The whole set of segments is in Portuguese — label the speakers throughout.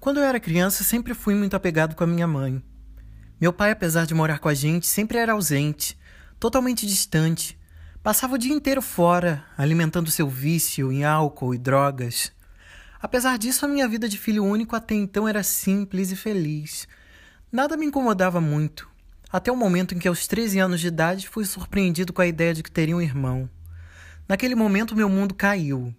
Speaker 1: Quando eu era criança, sempre fui muito apegado com a minha mãe. Meu pai, apesar de morar com a gente, sempre era ausente, totalmente distante. Passava o dia inteiro fora, alimentando seu vício em álcool e drogas. Apesar disso, a minha vida de filho único até então era simples e feliz. Nada me incomodava muito, até o momento em que, aos 13 anos de idade, fui surpreendido com a ideia de que teria um irmão. Naquele momento, meu mundo caiu.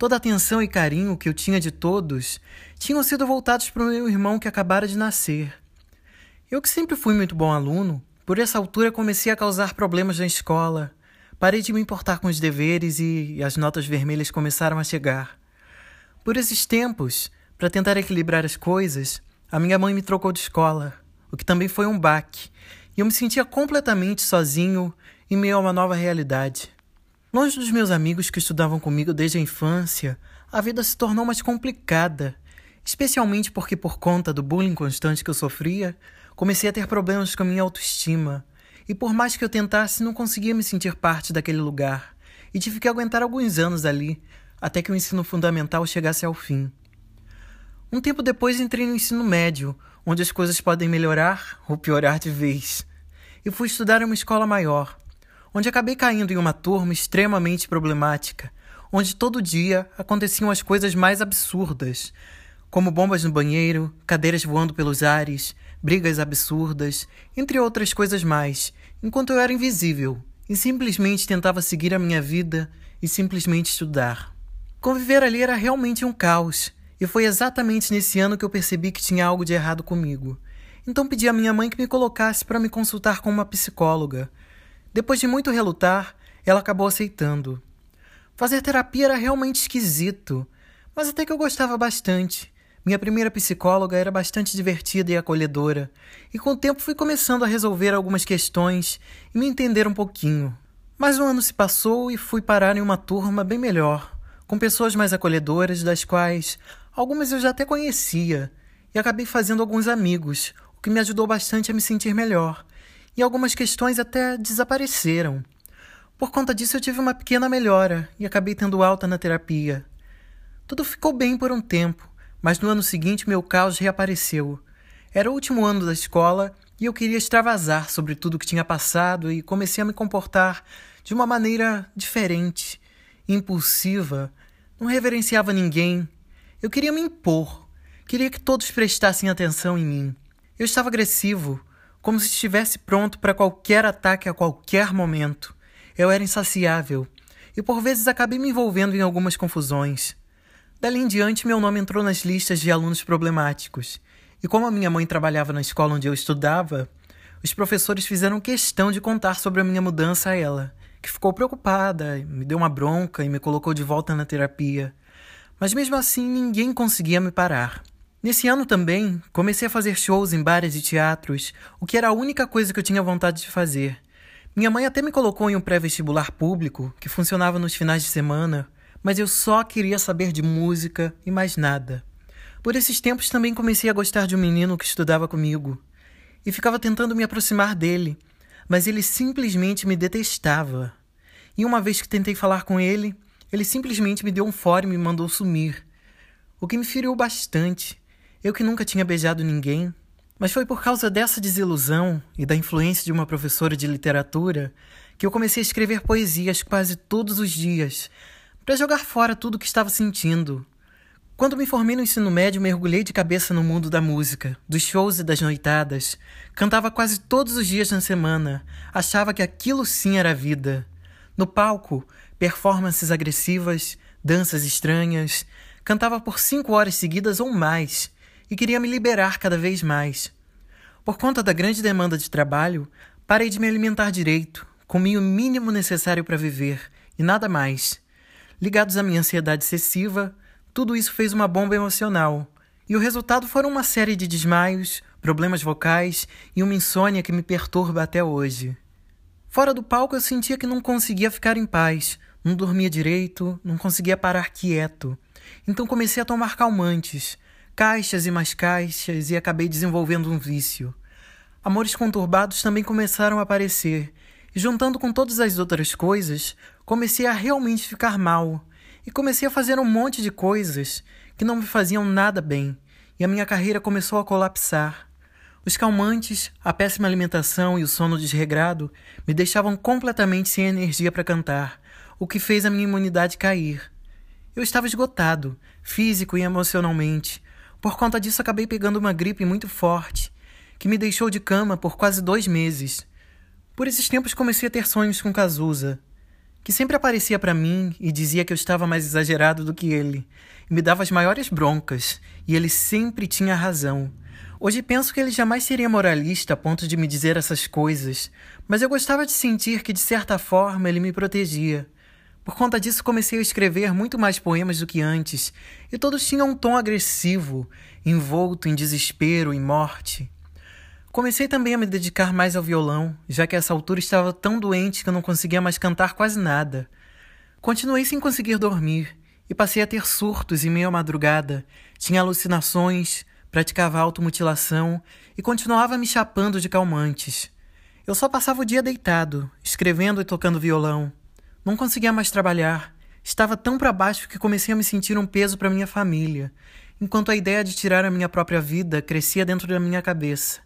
Speaker 1: Toda a atenção e carinho que eu tinha de todos tinham sido voltados para o meu irmão que acabara de nascer. Eu, que sempre fui muito bom aluno, por essa altura comecei a causar problemas na escola. Parei de me importar com os deveres e as notas vermelhas começaram a chegar. Por esses tempos, para tentar equilibrar as coisas, a minha mãe me trocou de escola, o que também foi um baque, e eu me sentia completamente sozinho em meio a uma nova realidade. Longe dos meus amigos que estudavam comigo desde a infância, a vida se tornou mais complicada, especialmente porque, por conta do bullying constante que eu sofria, comecei a ter problemas com a minha autoestima. E por mais que eu tentasse, não conseguia me sentir parte daquele lugar. E tive que aguentar alguns anos ali, até que o ensino fundamental chegasse ao fim. Um tempo depois entrei no ensino médio, onde as coisas podem melhorar ou piorar de vez. E fui estudar em uma escola maior, onde acabei caindo em uma turma extremamente problemática, onde todo dia aconteciam as coisas mais absurdas, como bombas no banheiro, cadeiras voando pelos ares, brigas absurdas, entre outras coisas mais, enquanto eu era invisível e simplesmente tentava seguir a minha vida e simplesmente estudar. Conviver ali era realmente um caos, e foi exatamente nesse ano que eu percebi que tinha algo de errado comigo. Então pedi à minha mãe que me colocasse para me consultar com uma psicóloga, depois de muito relutar, ela acabou aceitando. Fazer terapia era realmente esquisito, mas até que eu gostava bastante. Minha primeira psicóloga era bastante divertida e acolhedora, e com o tempo fui começando a resolver algumas questões e me entender um pouquinho. Mas um ano se passou e fui parar em uma turma bem melhor, com pessoas mais acolhedoras, das quais algumas eu já até conhecia, e acabei fazendo alguns amigos, o que me ajudou bastante a me sentir melhor e algumas questões até desapareceram. Por conta disso, eu tive uma pequena melhora e acabei tendo alta na terapia. Tudo ficou bem por um tempo, mas no ano seguinte meu caos reapareceu. Era o último ano da escola e eu queria extravasar sobre tudo o que tinha passado e comecei a me comportar de uma maneira diferente, impulsiva, não reverenciava ninguém. Eu queria me impor, queria que todos prestassem atenção em mim. Eu estava agressivo, como se estivesse pronto para qualquer ataque a qualquer momento. Eu era insaciável e por vezes acabei me envolvendo em algumas confusões. Dali em diante, meu nome entrou nas listas de alunos problemáticos. E como a minha mãe trabalhava na escola onde eu estudava, os professores fizeram questão de contar sobre a minha mudança a ela, que ficou preocupada, me deu uma bronca e me colocou de volta na terapia. Mas mesmo assim, ninguém conseguia me parar. Nesse ano também, comecei a fazer shows em bares e teatros, o que era a única coisa que eu tinha vontade de fazer. Minha mãe até me colocou em um pré-vestibular público, que funcionava nos finais de semana, mas eu só queria saber de música e mais nada. Por esses tempos também comecei a gostar de um menino que estudava comigo, e ficava tentando me aproximar dele, mas ele simplesmente me detestava. E uma vez que tentei falar com ele, ele simplesmente me deu um fora e me mandou sumir, o que me feriu bastante. Eu que nunca tinha beijado ninguém, mas foi por causa dessa desilusão e da influência de uma professora de literatura que eu comecei a escrever poesias quase todos os dias, para jogar fora tudo o que estava sentindo. Quando me formei no ensino médio, mergulhei de cabeça no mundo da música, dos shows e das noitadas. Cantava quase todos os dias na semana. Achava que aquilo sim era vida. No palco, performances agressivas, danças estranhas. Cantava por cinco horas seguidas ou mais e queria me liberar cada vez mais. Por conta da grande demanda de trabalho, parei de me alimentar direito, comi o mínimo necessário para viver e nada mais. Ligados à minha ansiedade excessiva, tudo isso fez uma bomba emocional, e o resultado foram uma série de desmaios, problemas vocais e uma insônia que me perturba até hoje. Fora do palco, eu sentia que não conseguia ficar em paz, não dormia direito, não conseguia parar quieto. Então comecei a tomar calmantes, caixas e mais caixas e acabei desenvolvendo um vício. Amores conturbados também começaram a aparecer, e juntando com todas as outras coisas, comecei a realmente ficar mal. E comecei a fazer um monte de coisas que não me faziam nada bem, e a minha carreira começou a colapsar. Os calmantes, a péssima alimentação e o sono desregrado me deixavam completamente sem energia para cantar, o que fez a minha imunidade cair. Eu estava esgotado, físico e emocionalmente. Por conta disso, acabei pegando uma gripe muito forte, que me deixou de cama por quase dois meses. Por esses tempos, comecei a ter sonhos com Cazuza, que sempre aparecia para mim e dizia que eu estava mais exagerado do que ele, e me dava as maiores broncas, e ele sempre tinha razão. Hoje penso que ele jamais seria moralista a ponto de me dizer essas coisas, mas eu gostava de sentir que, de certa forma, ele me protegia. Por conta disso, comecei a escrever muito mais poemas do que antes, e todos tinham um tom agressivo, envolto em desespero e morte. Comecei também a me dedicar mais ao violão, já que a essa altura estava tão doente que eu não conseguia mais cantar quase nada. Continuei sem conseguir dormir e passei a ter surtos em meio à madrugada. Tinha alucinações, praticava automutilação e continuava me chapando de calmantes. Eu só passava o dia deitado, escrevendo e tocando violão. Não conseguia mais trabalhar. Estava tão para baixo que comecei a me sentir um peso para minha família, enquanto a ideia de tirar a minha própria vida crescia dentro da minha cabeça.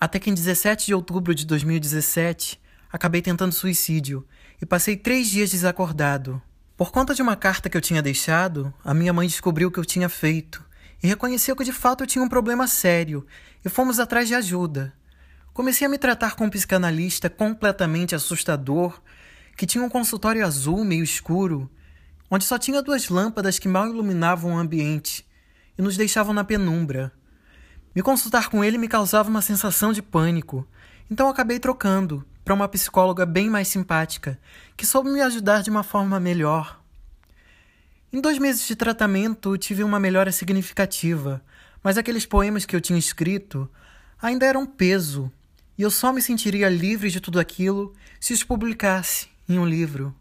Speaker 1: Até que em 17 de outubro de 2017, acabei tentando suicídio e passei três dias desacordado. Por conta de uma carta que eu tinha deixado, a minha mãe descobriu o que eu tinha feito e reconheceu que de fato eu tinha um problema sério e fomos atrás de ajuda. Comecei a me tratar com um psicanalista completamente assustador, que tinha um consultório azul meio escuro, onde só tinha duas lâmpadas que mal iluminavam o ambiente e nos deixavam na penumbra. Me consultar com ele me causava uma sensação de pânico, então acabei trocando para uma psicóloga bem mais simpática, que soube me ajudar de uma forma melhor. Em dois meses de tratamento, tive uma melhora significativa, mas aqueles poemas que eu tinha escrito ainda eram peso, e eu só me sentiria livre de tudo aquilo se os publicasse em um livro.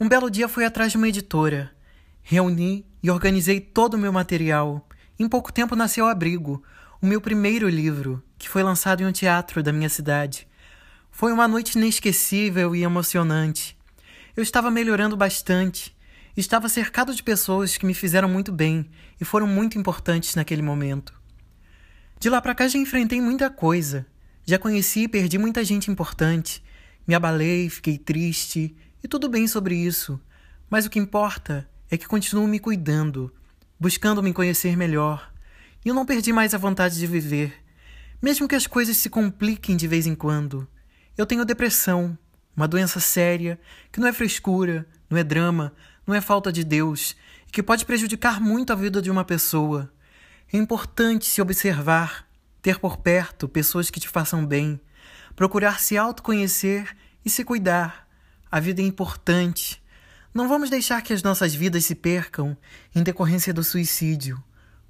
Speaker 1: Um belo dia fui atrás de uma editora, reuni e organizei todo o meu material. Em pouco tempo nasceu Abrigo, o meu primeiro livro, que foi lançado em um teatro da minha cidade. Foi uma noite inesquecível e emocionante. Eu estava melhorando bastante Estava cercado de pessoas que me fizeram muito bem e foram muito importantes naquele momento. De lá para cá já enfrentei muita coisa. Já conheci e perdi muita gente importante. Me abalei, fiquei triste e tudo bem sobre isso. Mas o que importa é que continuo me cuidando, buscando me conhecer melhor. E eu não perdi mais a vontade de viver, mesmo que as coisas se compliquem de vez em quando. Eu tenho depressão, uma doença séria, que não é frescura, não é drama, não é falta de Deus e que pode prejudicar muito a vida de uma pessoa. É importante se observar, ter por perto pessoas que te façam bem, procurar se autoconhecer e se cuidar. A vida é importante. Não vamos deixar que as nossas vidas se percam em decorrência do suicídio.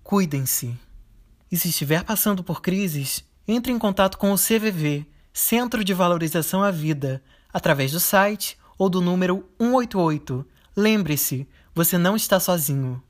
Speaker 1: Cuidem-se. E se estiver passando por crises, entre em contato com o CVV, Centro de Valorização à Vida, através do site ou do número 188 Lembre-se, você não está sozinho.